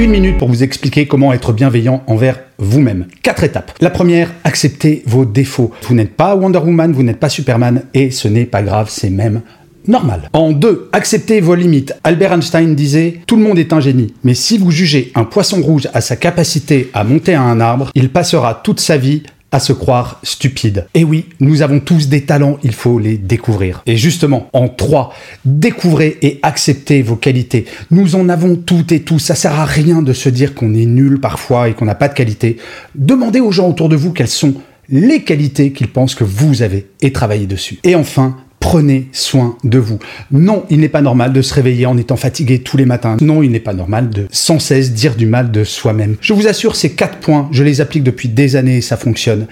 Une minute pour vous expliquer comment être bienveillant envers vous-même. Quatre étapes. La première, acceptez vos défauts. Vous n'êtes pas Wonder Woman, vous n'êtes pas Superman et ce n'est pas grave, c'est même normal. En deux, acceptez vos limites. Albert Einstein disait Tout le monde est un génie, mais si vous jugez un poisson rouge à sa capacité à monter à un arbre, il passera toute sa vie à se croire stupide. Et oui, nous avons tous des talents, il faut les découvrir. Et justement, en trois, découvrez et acceptez vos qualités. Nous en avons toutes et tous, ça sert à rien de se dire qu'on est nul parfois et qu'on n'a pas de qualité. Demandez aux gens autour de vous quelles sont les qualités qu'ils pensent que vous avez et travaillez dessus. Et enfin, Prenez soin de vous. Non, il n'est pas normal de se réveiller en étant fatigué tous les matins. Non, il n'est pas normal de sans cesse dire du mal de soi-même. Je vous assure, ces quatre points, je les applique depuis des années et ça fonctionne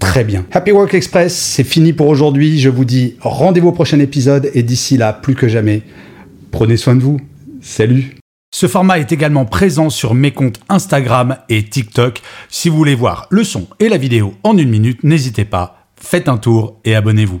très bien. Happy Work Express, c'est fini pour aujourd'hui. Je vous dis rendez-vous au prochain épisode et d'ici là, plus que jamais, prenez soin de vous. Salut ce format est également présent sur mes comptes Instagram et TikTok. Si vous voulez voir le son et la vidéo en une minute, n'hésitez pas, faites un tour et abonnez-vous.